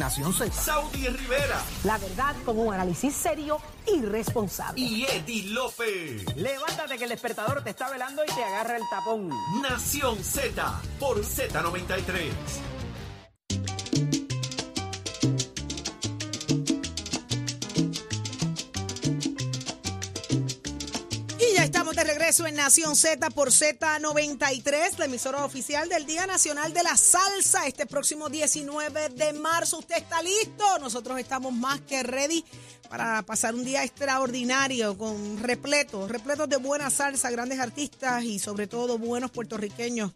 Nación Z. Saudi Rivera La verdad con un análisis serio y responsable. y Eddie Lofe. Levántate que el despertador te está velando y te agarra el tapón. Nación Z por Z93. Regreso en Nación Z por Z93, la emisora oficial del Día Nacional de la Salsa, este próximo 19 de marzo. ¿Usted está listo? Nosotros estamos más que ready para pasar un día extraordinario con repletos, repletos de buena salsa, grandes artistas y sobre todo buenos puertorriqueños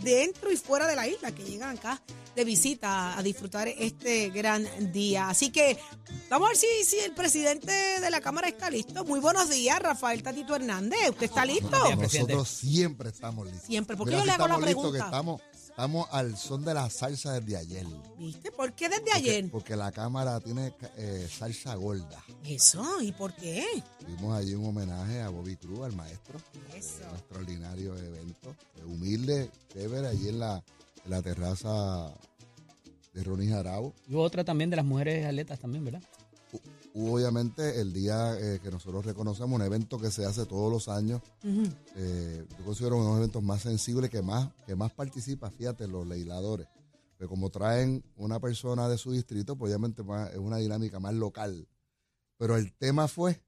dentro y fuera de la isla que llegan acá de visita a disfrutar este gran día. Así que vamos a ver si, si el presidente de la Cámara está listo. Muy buenos días, Rafael Tatito Hernández. ¿Usted está listo? Nosotros siempre estamos listos. Siempre. ¿Por qué Mira yo le hago la pregunta? Estamos, al son de la salsa desde ayer. ¿Viste? ¿Por qué desde Porque- ayer? Porque, la cámara tiene eh, salsa gorda. Eso, ¿y por qué? Tuvimos allí un homenaje a Bobby Cruz, al maestro. Eso. Eh, un extraordinario evento. eh, humilde, chévere, allí en la, en la terraza de Ronnie Jarabo. Y hubo otra también de las mujeres atletas también, ¿verdad? Hubo obviamente el día eh, que nosotros reconocemos, un evento que se hace todos los años. Eh, yo considero uno de los eventos más sensibles que más, que más participa, fíjate, los legisladores. Pero como traen una persona de su distrito, pues obviamente más- es una dinámica más local. Pero el tema fue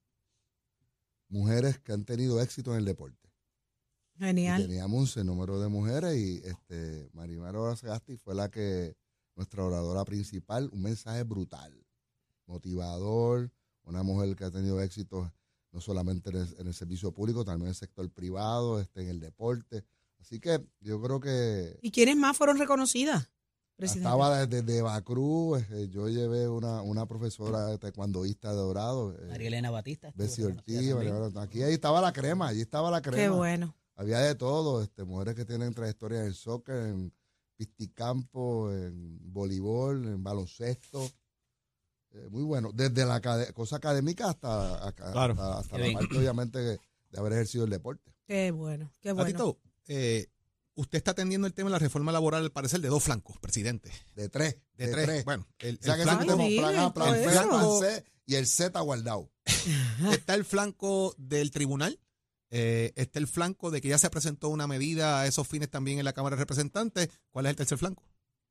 mujeres que han tenido éxito en el deporte. Y Genial. teníamos un número de mujeres y este Marimar Sagasti fue la que, nuestra oradora principal, un mensaje brutal, motivador, una mujer que ha tenido éxito no solamente en el, en el servicio público, también en el sector privado, este, en el deporte. Así que yo creo que ¿Y quiénes más fueron reconocidas? presidente? estaba desde de Bacruz, eh, yo llevé una, una profesora taekwondoísta de Dorado, eh, María Elena Batista. Bessie Ortiz, aquí ahí estaba la crema, allí estaba la crema. Qué bueno. Había de todo, este, mujeres que tienen trayectoria en soccer, en pisticampo, en voleibol, en baloncesto. Eh, muy bueno, desde la cosa académica hasta, acá- Claro. hasta, la bien. parte, obviamente, de, haber ejercido el deporte. Qué bueno. Qué bueno. Tatito, eh, usted está atendiendo el tema de la reforma laboral, al parecer, de dos flancos, presidente. De tres. De, tres. Bueno, el, o sea el que flanco, plan A, plan B, plan C y el Z guardado. está el flanco del tribunal, eh, está el flanco de que ya se presentó una medida a esos fines también en la Cámara de Representantes. ¿Cuál es el tercer flanco?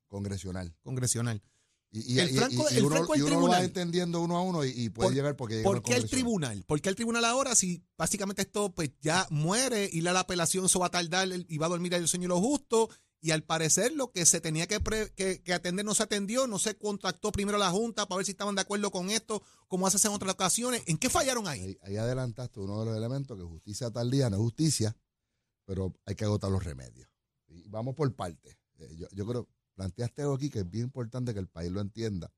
Congresional. Congresional. Y, y- El y- flanco- y el uno, flanco del y uno lo va tribunal. entendiendo uno a uno y, y puede Por- llegar porque ¿Por qué el tribunal? ¿Por qué el tribunal ahora si básicamente esto pues ya muere y la, la apelación se va a tardar y va a dormir el sueño de lo justo? Y al parecer lo que se tenía que, pre- que, que atender no se atendió, no se contactó primero a la Junta para ver si estaban de acuerdo con esto, como hace en otras ocasiones. ¿En qué fallaron ahí? Ahí, ahí adelantaste uno de los elementos que justicia tal día no es justicia, pero hay que agotar los remedios. Y vamos por partes. Eh, Yo, yo creo, planteaste algo aquí que es bien importante que el país lo entienda.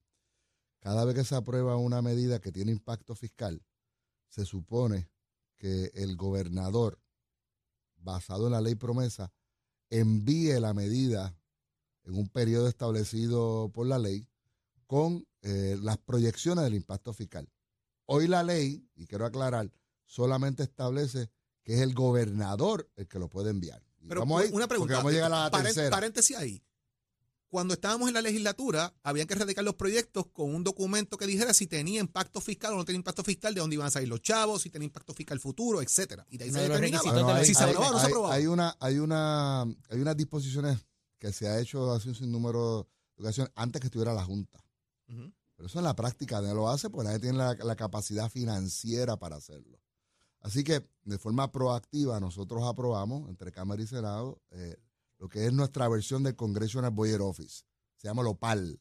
Cada vez que se aprueba una medida que tiene impacto fiscal, se supone que el gobernador, basado en la ley promesa, envíe la medida en un periodo establecido por la ley con eh, las proyecciones del impacto fiscal. Hoy la ley, y quiero aclarar, solamente establece que es el gobernador el que lo puede enviar. Y Pero vamos ahí, una pregunta. vamos a llegar a la paren- tercera. Paréntesis ahí. Cuando estábamos en la legislatura, había que radicar los proyectos con un documento que dijera si tenía impacto fiscal o no tenía impacto fiscal, de dónde iban a salir los chavos, si tenía impacto fiscal futuro, etcétera. Y de ahí se determinaba la si se hay, aprobaba o no se hay- aprobaba. hay una, hay una, hay unas disposiciones que se ha hecho hace un sinnúmero de ocasiones antes que estuviera la Junta. Pero eso en la práctica nadie lo hace porque nadie tiene la, la capacidad financiera para hacerlo. Así que de forma proactiva nosotros aprobamos entre Cámara y Senado eh, lo que es nuestra versión del Congressional Boyer Office. Se llama LOPAL.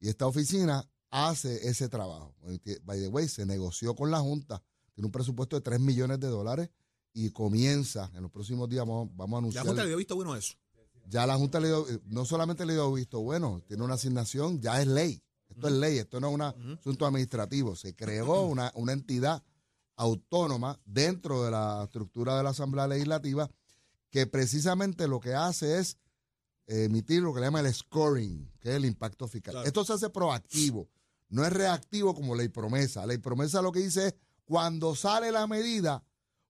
Y esta oficina hace ese trabajo. By the way, se negoció con la Junta. Tiene un presupuesto de 3 millones de dólares y comienza en los próximos días. Vamos, vamos a La anunciar. Junta le había visto bueno eso. Ya la Junta le dio, eh, no solamente le dio visto bueno, tiene una asignación, ya es ley. Esto es ley, esto no es un asunto administrativo. Se creó una, una entidad autónoma dentro de la estructura de la Asamblea Legislativa que precisamente lo que hace es emitir lo que le llama el scoring, que es el impacto fiscal. Claro. Esto se hace proactivo, no es reactivo como ley promesa. Ley promesa lo que dice es, cuando sale la medida,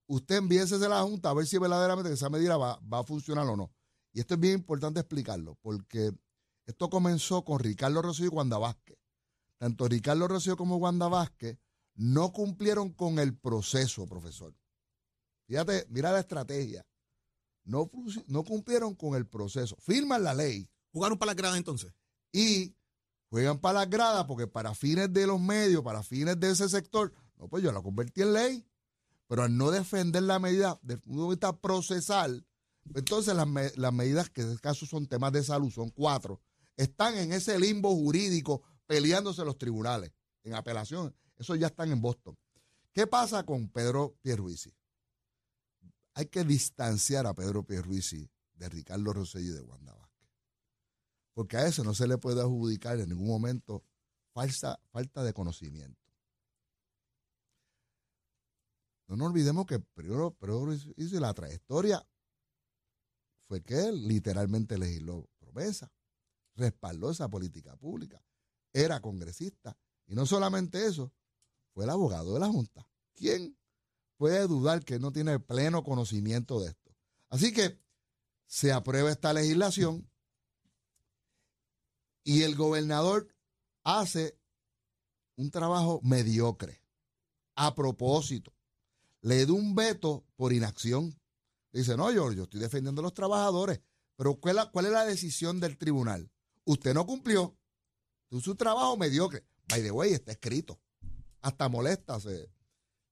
usted envíese a la Junta a ver si verdaderamente esa medida va, va a funcionar o no. Y esto es bien importante explicarlo, porque Esto comenzó con Ricardo Rosselló y Wanda Vázquez. Tanto Ricardo Rosselló como Wanda Vázquez no cumplieron con el proceso, profesor. Fíjate, mira la estrategia. No, no cumplieron con el proceso. Firman la ley ¿Jugaron para las gradas entonces? y juegan para las gradas porque para fines de los medios, para fines de ese sector, no, pues yo la convertí en ley. Pero al no defender la medida desde el punto de vista procesal, entonces las, me- las medidas, que en este caso son temas de salud, son cuatro, están en ese limbo jurídico peleándose los tribunales, en apelación. Eso ya están en Boston. ¿Qué pasa con Pedro Pierruisi? Hay que distanciar a Pedro Pierruisi de Ricardo Rosselló y de Wanda Vázquez. Porque a ese no se le puede adjudicar en ningún momento falsa, falta de conocimiento. No nos olvidemos que primero Pedro hizo la trayectoria fue que él literalmente legisló promesa, respaldó esa política pública, era congresista y no solamente eso, fue el abogado de la Junta. ¿Quién puede dudar que no tiene pleno conocimiento de esto? Así que se aprueba esta legislación y el gobernador hace un trabajo mediocre. A propósito, le da un veto por inacción. Dice, no, yo, yo estoy defendiendo a los trabajadores, pero ¿cuál, es la- cuál es la decisión del tribunal? Usted no cumplió. Tú su trabajo mediocre. By the way, está escrito. Hasta molesta, se,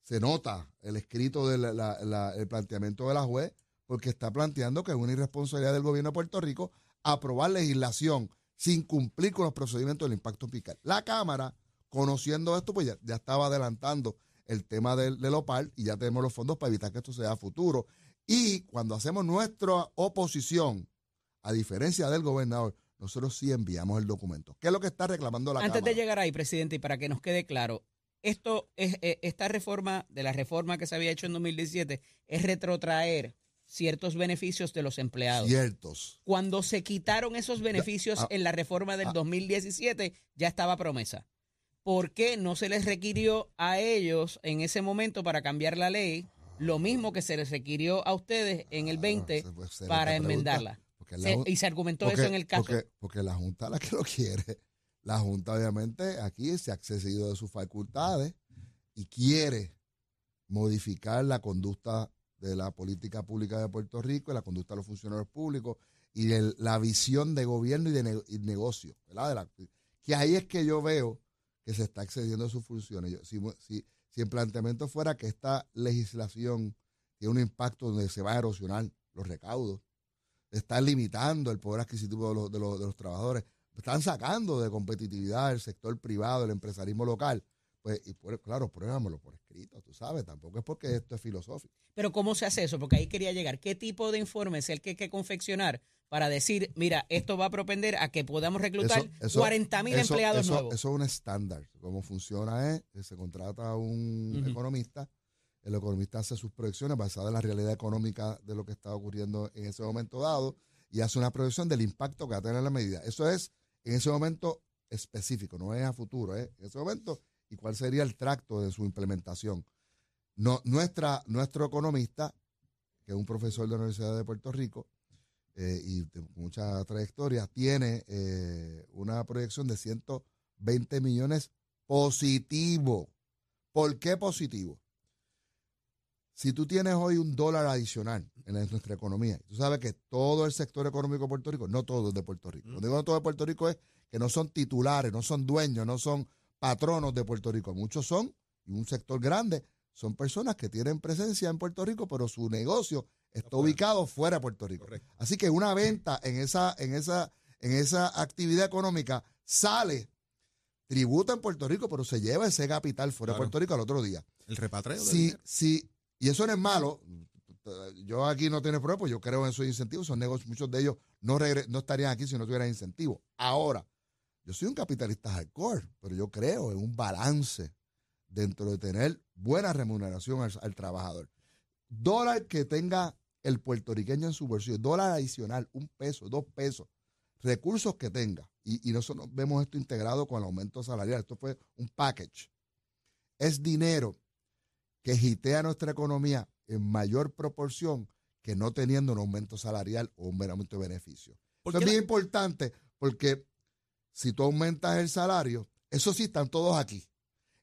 se nota el escrito del el planteamiento de la juez, porque está planteando que es una irresponsabilidad del gobierno de Puerto Rico aprobar legislación sin cumplir con los procedimientos del impacto fiscal. La Cámara, conociendo esto, pues ya, ya estaba adelantando el tema del, del OPAL y ya tenemos los fondos para evitar que esto sea a futuro. Y cuando hacemos nuestra oposición, a diferencia del gobernador, nosotros sí enviamos el documento. ¿Qué es lo que está reclamando la Antes Cámara? de llegar ahí, presidente, y para que nos quede claro, esto es eh, esta reforma de la reforma que se había hecho en 2017 es retrotraer ciertos beneficios de los empleados. Ciertos. Cuando se quitaron esos beneficios ah, en la reforma del ah. 2017, ya estaba promesa. ¿Por qué no se les requirió a ellos en ese momento para cambiar la ley lo mismo que se les requirió a ustedes en el 20 Ah, pues, se- para pregunta, enmendarla? la y se argumentó porque- eso en el caso. Porque, porque la Junta es la que lo quiere. La Junta, obviamente, aquí se ha accedido de sus facultades y quiere modificar la conducta de la política pública de Puerto Rico y la conducta de los funcionarios públicos y el- la visión de gobierno y de negocio. De que ahí es que yo veo que se está excediendo de sus funciones. Si, si, si el planteamiento fuera que esta legislación tiene un impacto donde se va a erosionar los recaudos, está limitando el poder adquisitivo de los, de los, de los trabajadores, están sacando de competitividad el sector privado, el empresarismo local. Pues, y por- claro, pruébamelo por escrito, tú sabes, tampoco es porque esto es filosófico. Pero ¿cómo se hace eso? Porque ahí quería llegar. ¿Qué tipo de informe es el que hay que confeccionar para decir, mira, esto va a propender a que podamos reclutar Eso- eso- 40 mil Eso- empleados eso- nuevos? Eso es un estándar. Cómo funciona es que se contrata a un economista, el economista hace sus proyecciones basadas en la realidad económica de lo que está ocurriendo en ese momento dado y hace una proyección del impacto que va a tener la medida. Eso es en ese momento específico, no es a futuro, es en ese momento y cuál sería el tracto de su implementación. No, nuestra, nuestro economista, que es un profesor de la Universidad de Puerto Rico eh, y de mucha trayectoria, tiene eh, una proyección de 120 millones positivo. ¿Por qué positivo? Si tú tienes hoy un dólar adicional en nuestra economía, tú sabes que todo el sector económico de Puerto Rico, no todo es de Puerto Rico. Cuando digo todo de Puerto Rico es que no son titulares, no son dueños, no son patronos de Puerto Rico. Muchos son, y un sector grande, son personas que tienen presencia en Puerto Rico, pero su negocio está ubicado fuera de Puerto Rico. Correcto. Así que una venta en esa, en esa, en esa actividad económica sale, tributa en Puerto Rico, pero se lleva ese capital fuera de. Puerto Rico al otro día. El repatreo. dinero. sí, y eso no es malo. Yo aquí no tiene prueba, pues yo creo en esos incentivos. Son negocios, muchos de ellos no, no estarían aquí si no tuvieran incentivos. Ahora, yo soy un capitalista hardcore, pero yo creo en un balance dentro de tener buena remuneración al, al trabajador. Dólar que tenga el puertorriqueño en su bolsillo, dólar adicional, un peso, dos pesos, recursos que tenga. Y, y nosotros vemos esto integrado con el aumento salarial. Esto fue un package. Es dinero que gitea nuestra economía en mayor proporción que no teniendo un aumento salarial o un aumento de beneficio. ¿Por Eso es bien importante Porque si tú aumentas el salario, esos sí están todos aquí.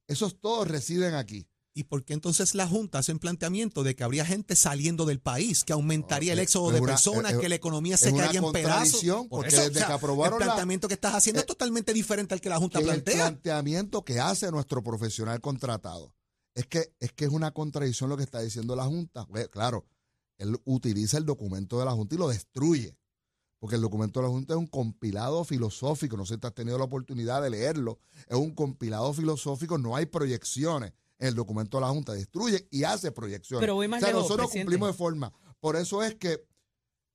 Esos todos residen aquí. ¿Y por qué entonces la Junta hace un planteamiento de que habría gente saliendo del país, que aumentaría el éxodo de personas, que la economía se caería en pedazos? porque eso, desde que aprobaron el la- planteamiento que estás haciendo eh, es totalmente diferente al que la Junta que el plantea. planteamiento que hace nuestro profesional contratado. Es que, es que es una contradicción lo que está diciendo la Junta. Pues, claro, él utiliza el documento de la Junta y lo destruye. Porque el documento de la Junta es un compilado filosófico. No sé si te has tenido la oportunidad de leerlo. Es un compilado filosófico. No hay proyecciones en el documento de la Junta. Destruye y hace proyecciones. Pero voy más o sea, lejos, nosotros presidente. cumplimos de forma. Por eso es que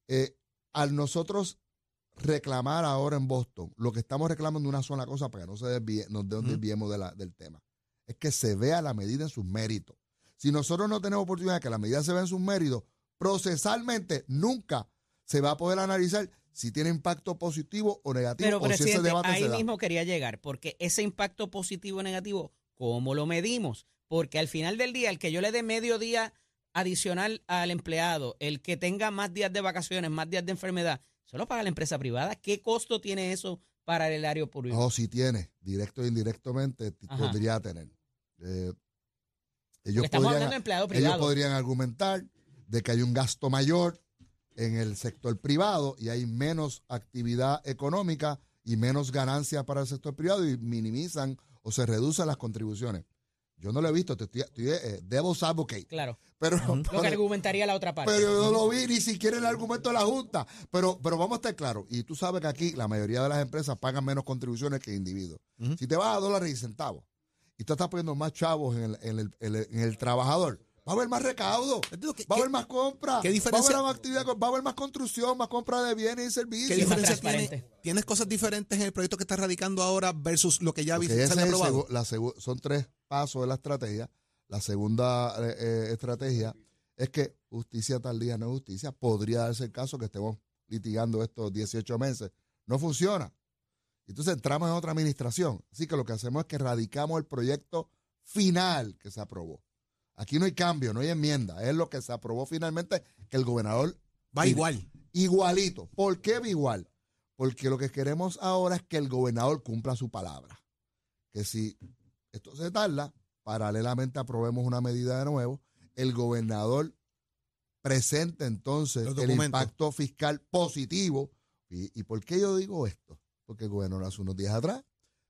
eh, al nosotros reclamar ahora en Boston, lo que estamos reclamando es una sola cosa para que no se desvíe, nos de- desviemos de la- del tema. Es que se vea la medida en sus méritos. Si nosotros no tenemos oportunidad de que la medida se vea en sus méritos, procesalmente nunca se va a poder analizar si tiene impacto positivo o negativo Pero, o si ese presidente, debate ahí se da. mismo quería llegar, porque ese impacto positivo o negativo, ¿cómo lo medimos? Porque al final del día, el que yo le dé medio día adicional al empleado, el que tenga más días de vacaciones, más días de enfermedad, solo paga la empresa privada. ¿Qué costo tiene eso para el área público? No, si tiene, directo e indirectamente, Ajá. podría tener. Eh, ellos, podrían, de ellos podrían argumentar de que hay un gasto mayor en el sector privado y hay menos actividad económica y menos ganancias para el sector privado y minimizan o se reducen las contribuciones. Yo no lo he visto, te estoy, estoy eh, advocate, Claro, pero, lo que argumentaría la otra parte. pero yo no lo vi ni siquiera el argumento de la Junta. Pero, pero vamos a estar claros. Y tú sabes que aquí la mayoría de las empresas pagan menos contribuciones que individuos. Si te vas a dólares y centavos y tú estás poniendo más chavos en el, en el- en el- en el trabajador, va a haber más recaudo, Digo, ¿qué- va a haber más compra, qué va a diferencia- haber más actividad, va a haber más construcción, más compra de bienes y servicios. ¿Qué diferencia tiene? ¿Tienes cosas diferentes en el proyecto que estás radicando ahora versus lo que ya Porque vi- ese se había es el aprobado? la son tres pasos de la estrategia. La segunda eh, eh, estrategia es que justicia tal día no es justicia. Podría darse el caso que estemos litigando estos 18 meses. No funciona. Entonces entramos en otra administración. Así que lo que hacemos es que radicamos el proyecto final que se aprobó. Aquí no hay cambio, no hay enmienda. Es lo que se aprobó finalmente que el gobernador Va igual. igualito. ¿Por qué va igual? Porque lo que queremos ahora es que el gobernador cumpla su palabra. Que si esto se tarda, paralelamente aprobemos una medida de nuevo, el gobernador presente entonces el impacto fiscal positivo. ¿Y, ¿Y por qué yo digo esto? Porque el gobernador hace unos días atrás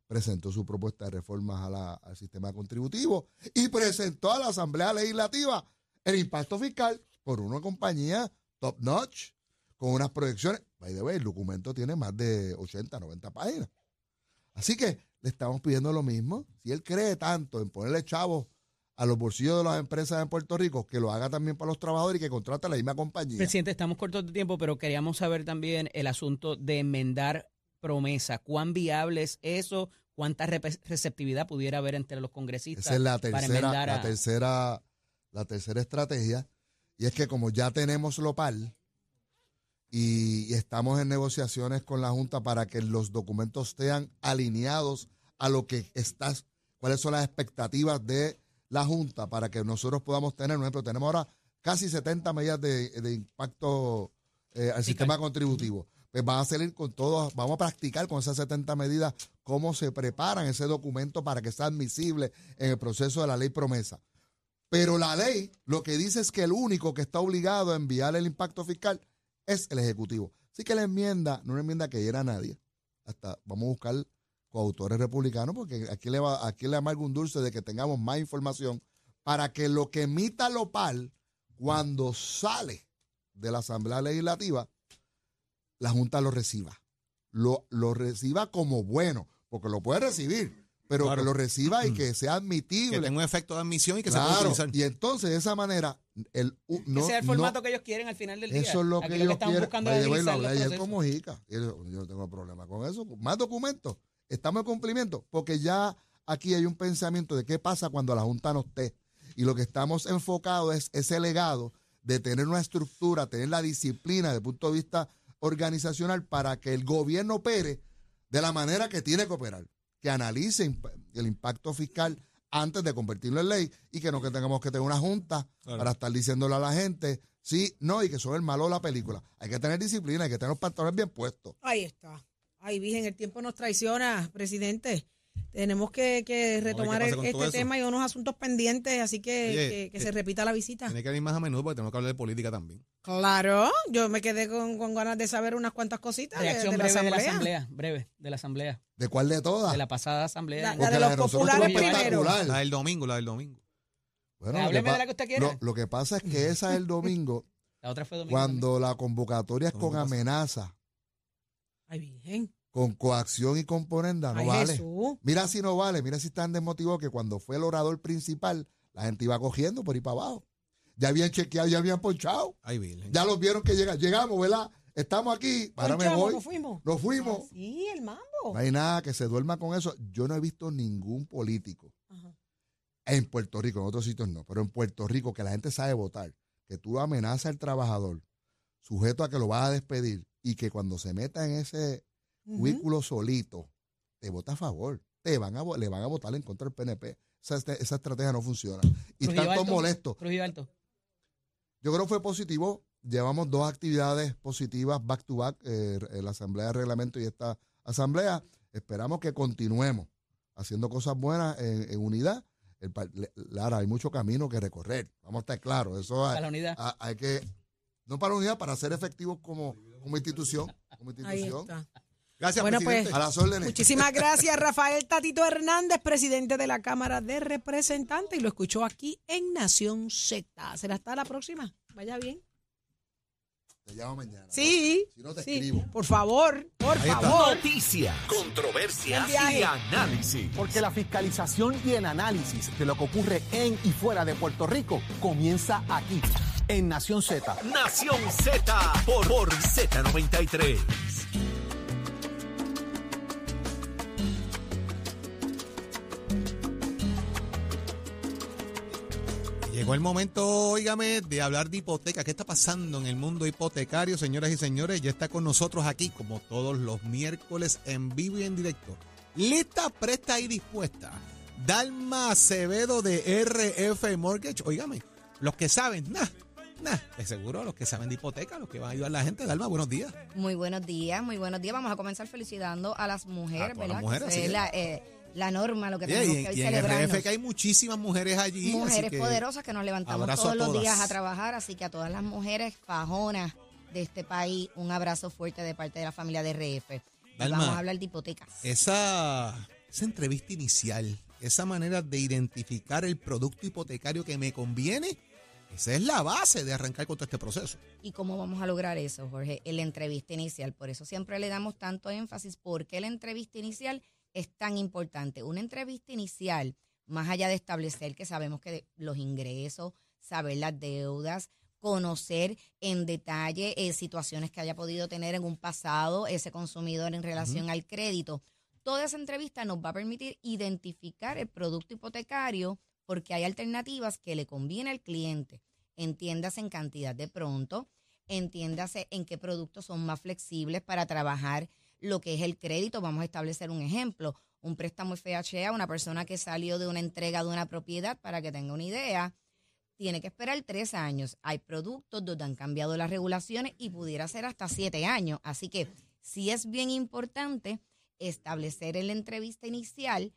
presentó su propuesta de reformas al sistema contributivo y presentó a la Asamblea Legislativa el impacto fiscal por una compañía top notch, con unas proyecciones. By the way, el documento tiene más de 80, 90 páginas. Así que le estamos pidiendo lo mismo. Si él cree tanto en ponerle chavos a los bolsillos de las empresas en Puerto Rico, que lo haga también para los trabajadores y que contrate a la misma compañía. Presidente, estamos cortos de tiempo, pero queríamos saber también el asunto de enmendar promesa. ¿Cuán viable es eso? ¿Cuánta receptividad pudiera haber entre los congresistas? Esa es la para tercera, la tercera, la tercera estrategia. Y es que como ya tenemos Lopal y, y estamos en negociaciones con la Junta para que los documentos sean alineados a lo que estás, cuáles son las expectativas de la Junta para que nosotros podamos tener, por ejemplo, tenemos ahora casi 70 medidas de, de impacto eh, al sistema contributivo. Pues van a salir con todo, vamos a practicar con esas 70 medidas cómo se preparan ese documento para que sea admisible en el proceso de la ley promesa. Pero la ley lo que dice es que el único que está obligado a enviar el impacto fiscal es el Ejecutivo. Así que la enmienda, no es una enmienda que hiera a nadie. Hasta vamos a buscar coautores republicanos, porque aquí le va, aquí le amarga un dulce de que tengamos más información para que lo que emita Lopal, cuando sale de la Asamblea Legislativa, la Junta lo reciba. Lo, lo reciba como bueno, porque lo puede recibir, pero Claro. que lo reciba y que sea admitible. Que tenga un efecto de admisión y que se pueda Claro, utilizar. y entonces de esa manera, el, no, Ese es el no- formato que ellos quieren al final del día. eso es lo Aquí que ellos estamos quieren. buscando lo hablé ayer con Mojica. y Yo, yo no tengo problema con eso. Más documentos. Estamos en cumplimiento porque ya aquí hay un pensamiento de qué pasa cuando la Junta no esté. Y lo que estamos enfocados es ese legado de tener una estructura, tener la disciplina desde el punto de vista organizacional para que el gobierno opere de la manera que tiene que operar, que analice el impacto fiscal antes de convertirlo en ley y que no que tengamos que tener una junta Claro. para estar diciéndole a la gente sí, no y que son el malo de la película. Hay que tener disciplina, hay que tener los pantalones bien puestos. Ahí está. Ay, Virgen, el tiempo nos traiciona, presidente. Tenemos que, que retomar el- este tema y unos asuntos pendientes, así que, Oye, que, que eh, se repita la visita. Tiene que venir más a menudo porque tenemos que hablar de política también. Claro, yo me quedé con, con ganas de saber unas cuantas cositas de, Reacción de la breve de la asamblea. breve, de la asamblea, ¿De cuál de todas? de la pasada asamblea. La- de los de populares primero. espectacular. La del domingo, la del domingo. Bueno, lo que de la que usted quiera. Lo, lo que pasa es que esa es el domingo, La otra fue domingo. cuando la convocatoria es con amenaza, Ay, Virgen. Con coacción y con ponenda, no Ay, vale. Jesús. Mira si no vale, mira si están desmotivados que cuando fue el orador principal, la gente iba cogiendo por ahí para abajo. Ya habían chequeado, ya habían ponchado. Ay. Ya los vieron que llega, llegamos, ¿verdad? Estamos aquí, ahora me voy. ¿Nos fuimos? Nos fuimos. Ah, sí, el mambo. No hay nada que se duerma con eso. Yo no he visto ningún político Ajá. en Puerto Rico, en otros sitios no, pero en Puerto Rico que la gente sabe votar, que tú amenazas al trabajador, sujeto a que lo vas a despedir y que cuando se meta en ese Cubículo solito, te vota a favor. Te van a, le van a votar en contra del PNP. Esa, este- esa estrategia no funciona. Y Trujillo están todos Alto. Trujillo Alto. Yo creo que fue positivo. Llevamos dos actividades positivas back to back, eh, la Asamblea de Reglamento y esta Asamblea. Esperamos que continuemos haciendo cosas buenas en, en unidad. El Lara, hay mucho camino que recorrer. Vamos a estar claros. Eso hay, Para la unidad. a- hay que, no para unidad, para ser efectivos como, como institución. Como Ahí institución. está. Gracias, Bueno, pues. A las órdenes. Muchísimas gracias, Rafael Tatito Hernández, presidente de la Cámara de Representantes, y lo escuchó aquí en Nación Z. ¿Será hasta la próxima? Vaya bien. Te llamo mañana. Sí. Si no te sí. escribo. Por favor, por favor. Noticias, controversias Buen viaje. y análisis. Porque la fiscalización y el análisis de lo que ocurre en y fuera de Puerto Rico comienza aquí, en Nación Z. Nación Z por, por Z93. Llegó el momento, óigame, de hablar de hipoteca. ¿Qué está pasando en el mundo hipotecario, señoras y señores? Ya está con nosotros aquí, como todos los miércoles, en vivo y en directo. Lista, presta y dispuesta. Dalma Acevedo de RF Mortgage. Óigame, los que saben, nah, nah, de seguro los que saben de hipoteca, los que van a ayudar a la gente. Dalma, buenos días. Muy buenos días, muy buenos días. Vamos a comenzar felicitando a las mujeres, A las mujeres, Que la, eh, la norma, lo que tenemos y, que hoy y en celebrarnos. Hay muchísimas mujeres allí. mujeres que poderosas que nos levantamos todos los días a trabajar, así que a todas las mujeres fajonas de este país, un abrazo fuerte de parte de la familia de RF. Dalma, vamos a hablar de hipotecas. Esa, esa entrevista inicial, esa manera de identificar el producto hipotecario que me conviene, esa es la base de arrancar con todo este proceso. ¿Y cómo vamos a lograr eso, Jorge? En la entrevista inicial. Por eso siempre le damos tanto énfasis. ¿Por qué la entrevista inicial es tan importante? Una entrevista inicial, más allá de establecer que sabemos que los ingresos, saber las deudas, conocer en detalle eh, situaciones que haya podido tener en un pasado ese consumidor en relación al crédito. Toda esa entrevista nos va a permitir identificar el producto hipotecario porque hay alternativas que le conviene al cliente. Entiéndase en cantidad de pronto, entiéndase en qué productos son más flexibles para trabajar lo que es el crédito. Vamos a establecer un ejemplo, un préstamo FHA, una persona que salió de una entrega de una propiedad, para que tenga una idea, tiene que esperar tres años. Hay productos donde han cambiado las regulaciones y pudiera ser hasta siete años. Así que sí es bien importante establecer en la entrevista inicial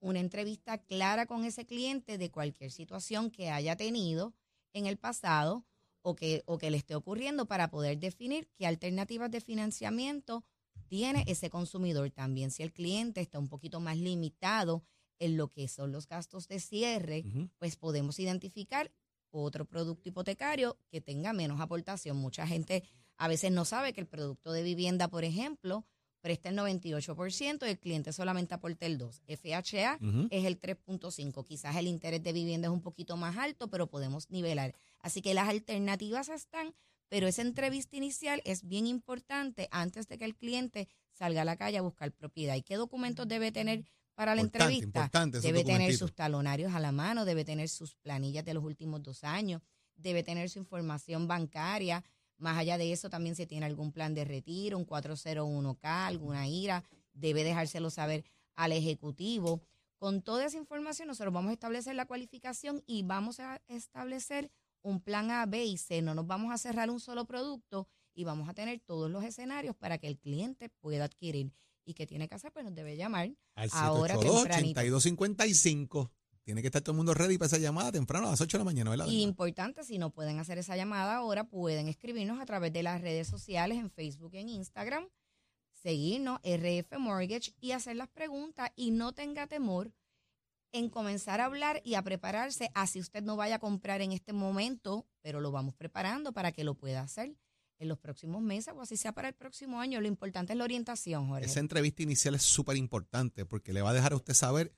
una entrevista clara con ese cliente de cualquier situación que haya tenido en el pasado o que, o que le esté ocurriendo para poder definir qué alternativas de financiamiento tiene ese consumidor también. Si el cliente está un poquito más limitado en lo que son los gastos de cierre, pues podemos identificar otro producto hipotecario que tenga menos aportación. Mucha gente a veces no sabe que el producto de vivienda, por ejemplo, presta el 98% y el cliente solamente aporta el 2%. FHA es el 3.5%. Quizás el interés de vivienda es un poquito más alto, pero podemos nivelar. Así que las alternativas están, pero esa entrevista inicial es bien importante antes de que el cliente salga a la calle a buscar propiedad. ¿Y qué documentos debe tener para la Importante, entrevista? importante debe tener sus talonarios a la mano, debe tener sus planillas de los últimos dos años, debe tener su información bancaria. Más allá de eso, también si tiene algún plan de retiro, un 401k, alguna IRA, debe dejárselo saber al ejecutivo. Con toda esa información, nosotros vamos a establecer la cualificación y vamos a establecer un plan A, B y C. No nos vamos a cerrar un solo producto y vamos a tener todos los escenarios para que el cliente pueda adquirir. y qué tiene que hacer, pues nos debe llamar Al ahora 782 8255 Tiene que estar todo el mundo ready para esa llamada temprano a las 8 de la mañana, ¿verdad? Y importante, si no pueden hacer esa llamada ahora, pueden escribirnos a través de las redes sociales, en Facebook y en Instagram, seguirnos, RF Mortgage, y hacer las preguntas y no tenga temor en comenzar a hablar y a prepararse, así usted no vaya a comprar en este momento, pero lo vamos preparando para que lo pueda hacer en los próximos meses o así sea para el próximo año. Lo importante es la orientación, Jorge. Esa entrevista inicial es súper importante porque le va a dejar a usted saber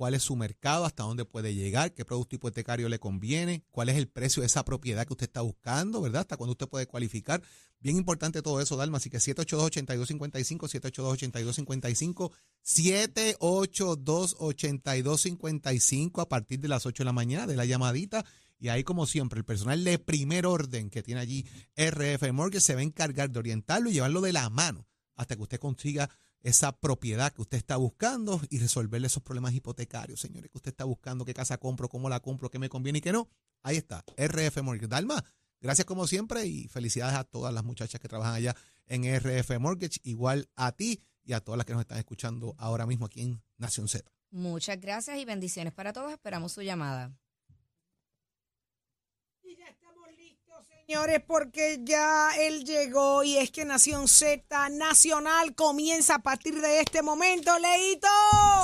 cuál es su mercado, hasta dónde puede llegar, qué producto hipotecario le conviene, cuál es el precio de esa propiedad que usted está buscando, ¿verdad? Hasta cuándo usted puede cualificar. Bien importante todo eso, Dalma. Así que 782-8255, 782-8255, 782-8255 a partir de las 8 de la mañana de la llamadita. Y ahí, como siempre, el personal de primer orden que tiene allí RF Mortgage se va a encargar de orientarlo y llevarlo de la mano hasta que usted consiga esa propiedad que usted está buscando y resolverle esos problemas hipotecarios, señores, que usted está buscando, qué casa compro, cómo la compro, qué me conviene y qué no. Ahí está, RF Mortgage. Dalma, gracias como siempre y felicidades a todas las muchachas que trabajan allá en RF Mortgage, igual a ti y a todas las que nos están escuchando ahora mismo aquí en Nación Z. Muchas gracias y bendiciones para todos. Esperamos su llamada. Y ya estamos listos, señores, porque ya él llegó y es que Nación Z Nacional comienza a partir de este momento, Leito.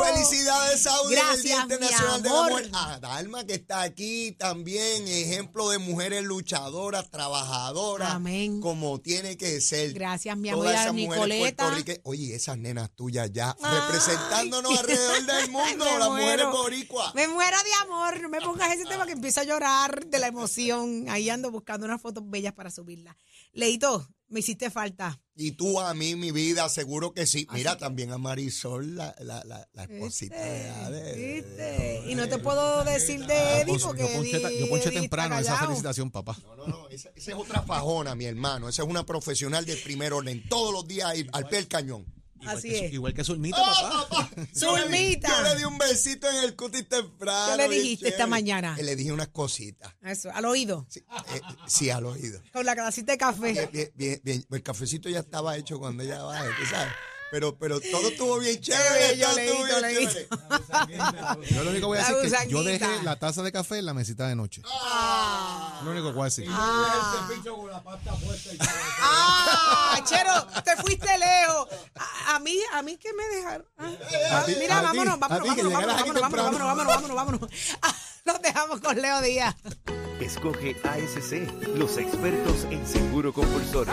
Felicidades, Saudi, el Día Gracias, Internacional del amor. Amor. A Dalma, que está aquí también, ejemplo de mujeres luchadoras, trabajadoras, Amén. como tiene que ser. Gracias, mi amor, Nicoleta. Oye, esas nenas tuyas ya Ay. representándonos alrededor del mundo, Me las muero. mujeres boricuas. Me muero de amor, no me pongas ese tema que empiezo a llorar de la emoción. Ahí ando buscando unas fotos bellas para subirlas. Leito, me hiciste falta. Y tú a mí, mi vida, seguro que sí. Mira, también a Marisol, la, la, la, la esposita de, de- de- ¿Viste? de- Y no te puedo decir de Eddie Yo porque ponché, Eddie- yo ponché Eddie está temprano esa felicitación, papá. No, no, no, esa, esa es otra fajona, mi hermano. Esa es una profesional de primer orden. Todos los días ahí, al pie del cañón. Igual Así que, es. Igual que Zulmita, ¡Ah, papá. papá! Yo le di- Zulmita. Yo le di un besito en el cutis temprano. ¿Qué le dijiste esta mañana? Le dije unas cositas. Eso, al oído, Sí, eh, sí, al oído. con la casita de café. Bien, bien, bien, bien. El cafecito ya estaba hecho cuando ella baje, tú sabes. Pero, pero todo estuvo bien chévere. bello, todo Leito, bien chévere. Yo lo único que voy a decir es que yo dejé la taza de café en la mesita de noche. Ah, Lo único que voy a decir. ah. Ah, Chero, te fuiste lejos. A, a mí, a mí que me dejaron. Ah, ah, ti- mira, a ti- vámonos, a vámonos, ti vámonos, vámonos, vámonos, vámonos, vámonos, vámonos, vámonos. Nos dejamos con Leo Díaz. Escoge ASC, los expertos en seguro compulsorio.